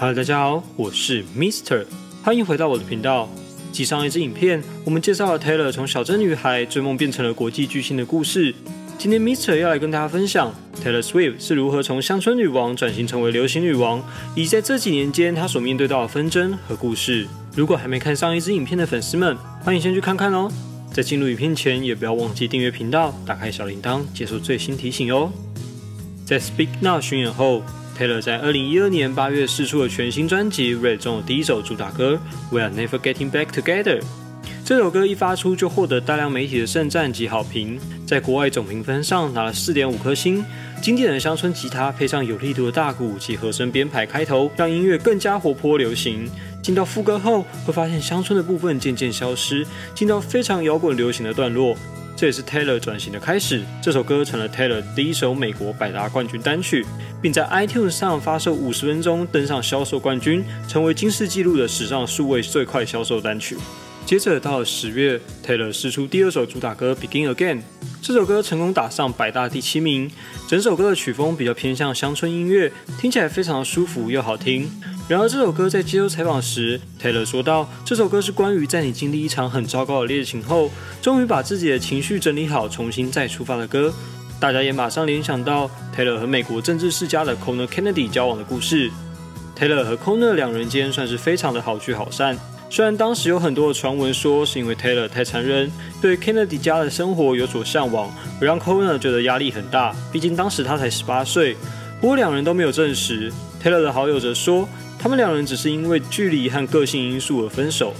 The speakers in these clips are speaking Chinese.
Hello，大家好，我是 Mister，欢迎回到我的频道。继上一支影片，我们介绍了 Taylor 从小镇女孩追梦变成了国际巨星的故事。今天 Mister 要来跟大家分享 Taylor Swift 是如何从乡村女王转型成为流行女王，以及在这几年间她所面对到的纷争和故事。如果还没看上一支影片的粉丝们，欢迎先去看看哦。在进入影片前，也不要忘记订阅频道，打开小铃铛，接受最新提醒哦。在 Speak Now 巡演后，Taylor 在二零一二年八月试出了全新专辑《Red》中的第一首主打歌《We Are Never Getting Back Together》。这首歌一发出就获得大量媒体的盛赞及好评，在国外总评分上拿了四点五颗星。经典的乡村吉他配上有力度的大鼓及和声编排开头，让音乐更加活泼流行。进到副歌后，会发现乡村的部分渐渐消失，进到非常摇滚流行的段落。这也是 Taylor 转型的开始。这首歌成了 Taylor 第一首美国百大冠军单曲，并在 iTunes 上发售五十分钟，登上销售冠军，成为金氏纪录的史上数位最快销售单曲。接着到了十月，Taylor 试出第二首主打歌《Begin Again》，这首歌成功打上百大第七名。整首歌的曲风比较偏向乡村音乐，听起来非常舒服又好听。然而这首歌在接受采访时，Taylor 说道：“这首歌是关于在你经历一场很糟糕的恋情后，终于把自己的情绪整理好，重新再出发的歌。”大家也马上联想到 Taylor 和美国政治世家的 Conor Kennedy 交往的故事。Taylor 和 Conor 两人间算是非常的好聚好散。虽然当时有很多的传闻说是因为 Taylor 太残忍，对 Kennedy 家的生活有所向往，而让 Conor 觉得压力很大。毕竟当时他才十八岁。不过两人都没有证实。Taylor 的好友则说，他们两人只是因为距离和个性因素而分手。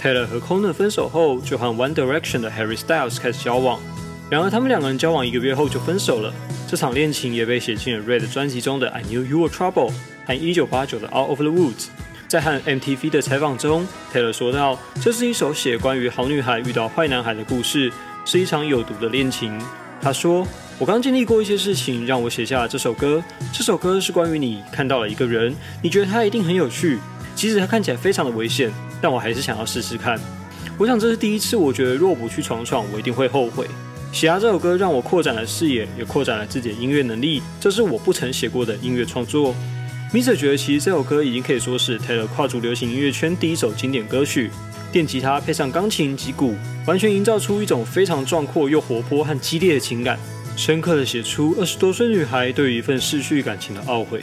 Taylor 和 Conor 分手后，就和 One Direction 的 Harry Styles 开始交往。然而他们两个人交往一个月后就分手了。这场恋情也被写进了 Red 专辑中的 I Knew You Were Trouble 和1989的 Out of the Woods。在和 MTV 的采访中，Taylor 说道：“这是一首写关于好女孩遇到坏男孩的故事，是一场有毒的恋情。”他说：“我刚经历过一些事情，让我写下了这首歌。这首歌是关于你看到了一个人，你觉得他一定很有趣，即使他看起来非常的危险，但我还是想要试试看。我想这是第一次，我觉得若不去闯闯，我一定会后悔。写下这首歌让我扩展了视野，也扩展了自己的音乐能力。这是我不曾写过的音乐创作。” Mister 觉得，其实这首歌已经可以说是 Taylor 跨足流行音乐圈第一首经典歌曲。电吉他配上钢琴及鼓，完全营造出一种非常壮阔又活泼和激烈的情感，深刻的写出二十多岁女孩对于一份逝去感情的懊悔。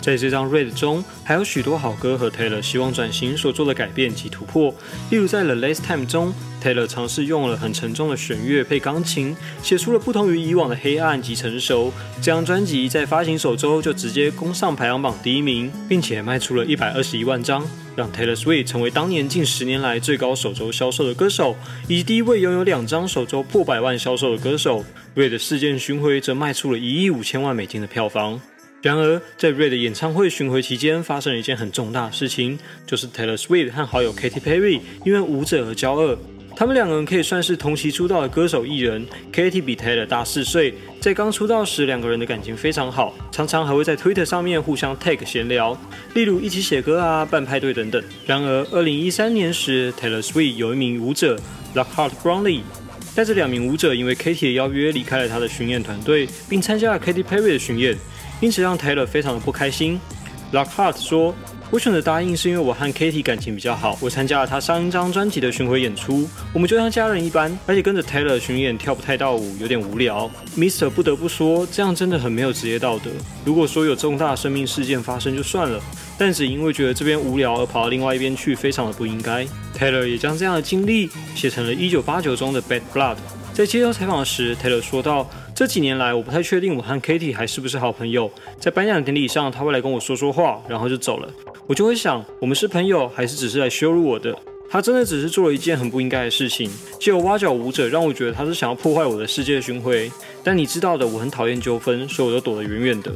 在这张 Red 中，还有许多好歌和 Taylor 希望转型所做的改变及突破。例如在 The Last Time 中，Taylor 尝试用了很沉重的弦乐配钢琴，写出了不同于以往的黑暗及成熟。这张专辑在发行首周就直接攻上排行榜第一名，并且卖出了一百二十一万张，让 Taylor Swift 成为当年近十年来最高首周销售的歌手，以及第一位拥有两张首周破百万销售的歌手。Red 事件巡回则卖出了一亿五千万美金的票房。然而，在 Red 的演唱会巡回期间，发生了一件很重大的事情，就是 Taylor Swift 和好友 Katy Perry 因为舞者而交恶。他们两个人可以算是同期出道的歌手艺人，Katy 比 Taylor 大四岁。在刚出道时，两个人的感情非常好，常常还会在 Twitter 上面互相 tag 闲聊，例如一起写歌啊、办派对等等。然而，二零一三年时，Taylor Swift 有一名舞者 Lockhart Brownlee，带着两名舞者因为 Katy 的邀约离开了他的巡演团队，并参加了 Katy Perry 的巡演。因此让 Taylor 非常的不开心。Lockhart 说：“我选择答应是因为我和 Katy 感情比较好。我参加了他上一张专辑的巡回演出，我们就像家人一般，而且跟着 Taylor 巡演跳不太到舞，有点无聊。Mr 不得不说，这样真的很没有职业道德。如果说有重大生命事件发生就算了，但只因为觉得这边无聊而跑到另外一边去，非常的不应该。Taylor 也将这样的经历写成了1989中的《Bad Blood》。在接受采访时，Taylor 说道。这几年来，我不太确定我和 Katy 还是不是好朋友。在颁奖典礼上，他会来跟我说说话，然后就走了。我就会想，我们是朋友，还是只是来羞辱我的？他真的只是做了一件很不应该的事情，借由挖角舞者，让我觉得他是想要破坏我的世界巡回。但你知道的，我很讨厌纠纷，所以我都躲得远远的。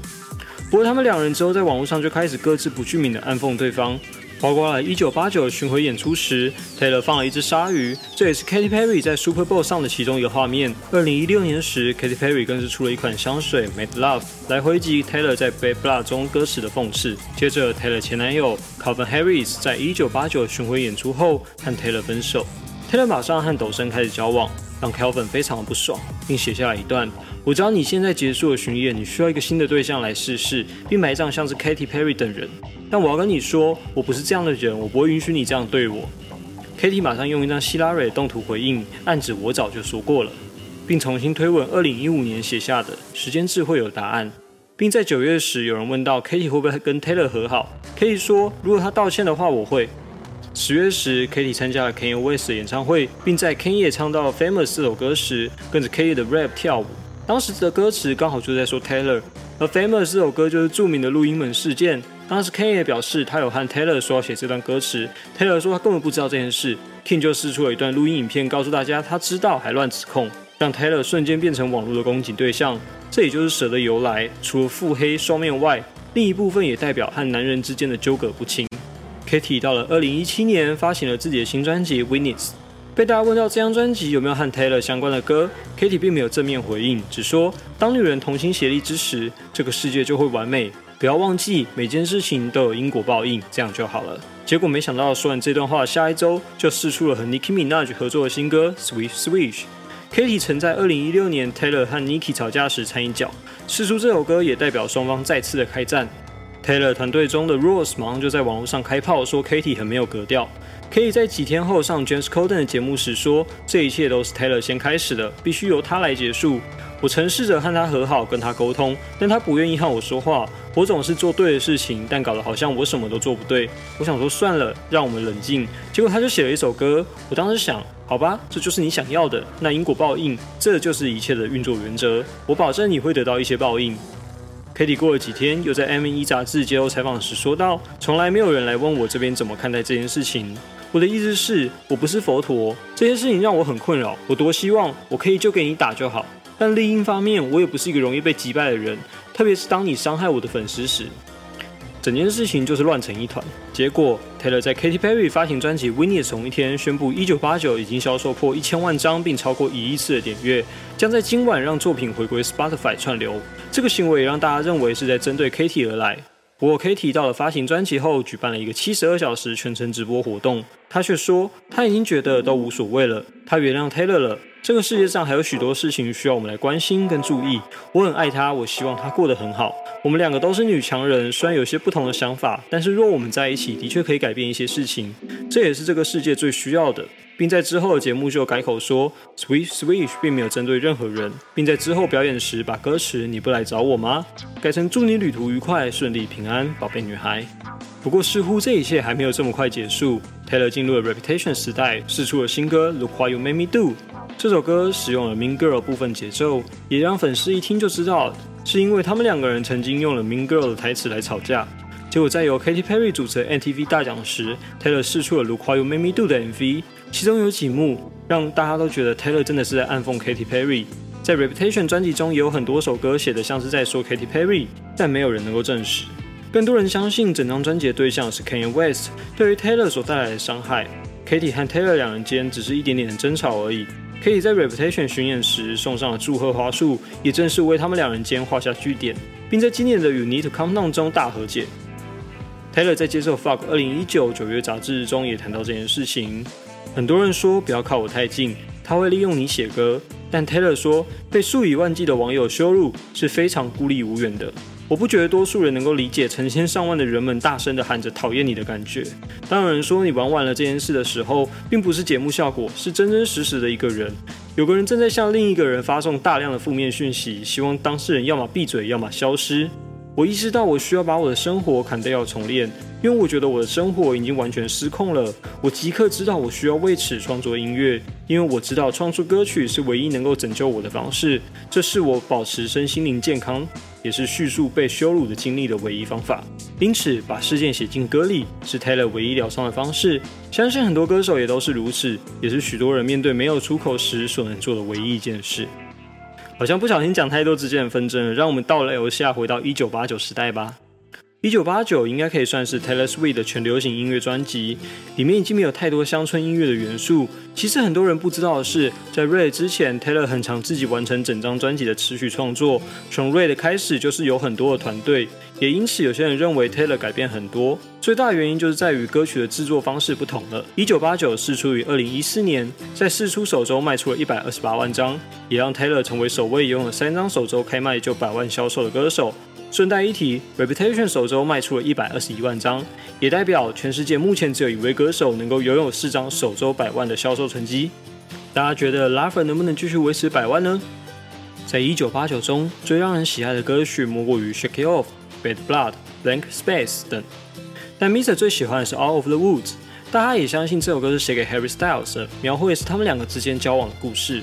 不过他们两人之后在网络上就开始各自不具名的暗讽对方。包括了1989巡回演出时，Taylor 放了一只鲨鱼，这也是 Katy Perry 在 Super Bowl 上的其中一个画面。2016年时，Katy Perry 更是出了一款香水 Made Love 来回击 Taylor 在 Bad Blood 中歌词的讽刺。接着，Taylor 前男友 Calvin Harris 在1989巡回演出后和 Taylor 分手，Taylor 马上和抖森开始交往。让 Kelvin 非常的不爽，并写下了一段：“我知道你现在结束了巡演，你需要一个新的对象来试试，并埋葬像是 Katy Perry 等人。但我要跟你说，我不是这样的人，我不会允许你这样对我。”Katy 马上用一张希拉蕊动图回应，暗指我早就说过了，并重新推文2015年写下的“时间智慧有答案”，并在九月时有人问到 Katy 会不会跟 Taylor 和好，Katy 说：“如果他道歉的话，我会。”十月时，Katy 参加了 Kanye West 的演唱会，并在 Kanye 唱到《Famous》这首歌时，跟着 Kanye 的 rap 跳舞。当时的歌词刚好就在说 Taylor，而《Famous》这首歌就是著名的录音门事件。当时 Kanye 表示他有和 Taylor 说要写这段歌词，Taylor 说他根本不知道这件事。King 就试出了一段录音影片，告诉大家他知道，还乱指控，让 Taylor 瞬间变成网络的攻击对象。这也就是蛇的由来，除了腹黑双面外，另一部分也代表和男人之间的纠葛不清。Katy 到了二零一七年发行了自己的新专辑《Witness》，被大家问到这张专辑有没有和 Taylor 相关的歌，Katy 并没有正面回应，只说当女人同心协力之时，这个世界就会完美。不要忘记每件事情都有因果报应，这样就好了。结果没想到说完这段话，下一周就试出了和 Nicki Minaj 合作的新歌《Sweet Switch》。Katy 曾在二零一六年 Taylor 和 Nicki 吵架时掺一脚，试出这首歌也代表双方再次的开战。Taylor 团队中的 Rose 马上就在网络上开炮，说 Katy 很没有格调。Katy 在几天后上 James Corden 的节目时说：“这一切都是 Taylor 先开始的，必须由他来结束。我曾试着和他和好，跟他沟通，但他不愿意和我说话。我总是做对的事情，但搞得好像我什么都做不对。我想说算了，让我们冷静。结果他就写了一首歌。我当时想，好吧，这就是你想要的。那因果报应，这就是一切的运作原则。我保证你会得到一些报应。” Katy 过了几天，又在《M1》杂志接受采访时说道：“从来没有人来问我这边怎么看待这件事情。我的意思是，我不是佛陀，这件事情让我很困扰。我多希望我可以就给你打就好，但另一方面，我也不是一个容易被击败的人，特别是当你伤害我的粉丝时。”整件事情就是乱成一团。结果，Taylor 在 Katy Perry 发行专辑《Witness》同一天宣布，一九八九已经销售破一千万张，并超过一亿次的点阅，将在今晚让作品回归 Spotify 串流。这个行为也让大家认为是在针对 Katy 而来。不过，Katy 到了发行专辑后，举办了一个七十二小时全程直播活动，他却说他已经觉得都无所谓了，他原谅 Taylor 了。这个世界上还有许多事情需要我们来关心跟注意。我很爱他，我希望他过得很好。我们两个都是女强人，虽然有些不同的想法，但是若我们在一起，的确可以改变一些事情。这也是这个世界最需要的。并在之后的节目就改口说，Sweet Switch 并没有针对任何人，并在之后表演时把歌词“你不来找我吗”改成“祝你旅途愉快，顺利平安，宝贝女孩”。不过似乎这一切还没有这么快结束。Taylor 进入了 Reputation 时代，试出了新歌《Look What You Made Me Do》。这首歌使用了 Mean Girl 部分节奏，也让粉丝一听就知道，是因为他们两个人曾经用了 Mean Girl 的台词来吵架。结果在由 Katy Perry 主持 MTV 大奖时，Taylor 试出了《Look What You Made Me Do》的 MV。其中有几幕让大家都觉得 Taylor 真的是在暗讽 Katy Perry。在 Reputation 专辑中也有很多首歌写的像是在说 Katy Perry，但没有人能够证实。更多人相信整张专辑的对象是 Kanye West，对于 Taylor 所带来的伤害，Katy 和 Taylor 两人间只是一点点的争吵而已。可以在 Reputation 巡演时送上了祝贺花束，也正是为他们两人间画下句点，并在今年的 You Need to Come Down 中大和解。Taylor 在接受《Fuck》二零一九九月杂志中也谈到这件事情。很多人说不要靠我太近，他会利用你写歌。但 Taylor 说，被数以万计的网友羞辱是非常孤立无援的。我不觉得多数人能够理解成千上万的人们大声的喊着讨厌你的感觉。当有人说你玩完了这件事的时候，并不是节目效果，是真真实实的一个人。有个人正在向另一个人发送大量的负面讯息，希望当事人要么闭嘴，要么消失。我意识到我需要把我的生活砍掉重练，因为我觉得我的生活已经完全失控了。我即刻知道我需要为此创作音乐，因为我知道创作歌曲是唯一能够拯救我的方式。这是我保持身心灵健康，也是叙述被羞辱的经历的唯一方法。因此，把事件写进歌里是 Taylor 唯一疗伤的方式。相信很多歌手也都是如此，也是许多人面对没有出口时所能做的唯一一件事。好像不小心讲太多之间的纷争了，让我们倒流下回到一九八九时代吧。一九八九应该可以算是 Taylor Swift 的全流行音乐专辑，里面已经没有太多乡村音乐的元素。其实很多人不知道的是，在 Red 之前，Taylor 很常自己完成整张专辑的持续创作。从 Red 开始就是有很多的团队，也因此有些人认为 Taylor 改变很多。最大原因就是在于歌曲的制作方式不同了。一九八九试出于二零一四年，在试出首周卖出了一百二十八万张，也让 Taylor 成为首位拥有三张首周开卖就百万销售的歌手。顺带一提，Reputation 首周卖出了一百二十一万张，也代表全世界目前只有一位歌手能够拥有四张首周百万的销售成绩。大家觉得 Lover 能不能继续维持百万呢？在一九八九中，最让人喜爱的歌曲莫过于 Shake It Off、Bad Blood、Blank Space 等，但 Mr 最喜欢的是 All of the Woods。大家也相信这首歌是写给 Harry Styles 的，描绘的是他们两个之间交往的故事。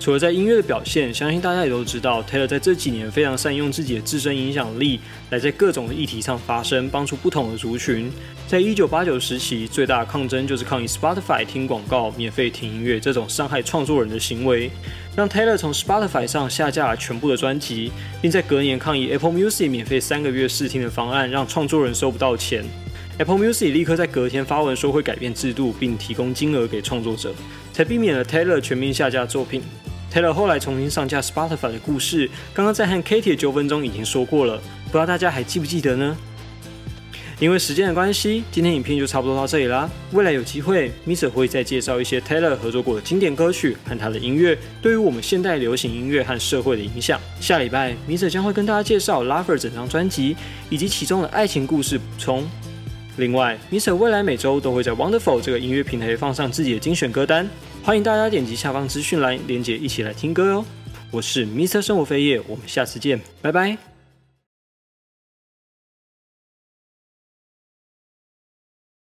除了在音乐的表现，相信大家也都知道，Taylor 在这几年非常善用自己的自身影响力，来在各种的议题上发声，帮助不同的族群。在一九八九时期，最大的抗争就是抗议 Spotify 听广告免费听音乐这种伤害创作人的行为，让 Taylor 从 Spotify 上下架了全部的专辑，并在隔年抗议 Apple Music 免费三个月试听的方案，让创作人收不到钱。Apple Music 立刻在隔天发文说会改变制度，并提供金额给创作者，才避免了 Taylor 全面下架作品。Taylor 后来重新上架 Spotify 的故事，刚刚在和 Katie 的纠纷中已经说过了，不知道大家还记不记得呢？因为时间的关系，今天影片就差不多到这里啦。未来有机会，Mr 会再介绍一些 Taylor 合作过的经典歌曲和他的音乐对于我们现代流行音乐和社会的影响。下礼拜，Mr 将会跟大家介绍 Lover 整张专辑以及其中的爱情故事补充。另外，Mr 未来每周都会在 Wonderful 这个音乐平台放上自己的精选歌单。欢迎大家点击下方资讯栏链接，一起来听歌哦！我是 Mr 生活飞叶，我们下次见，拜拜。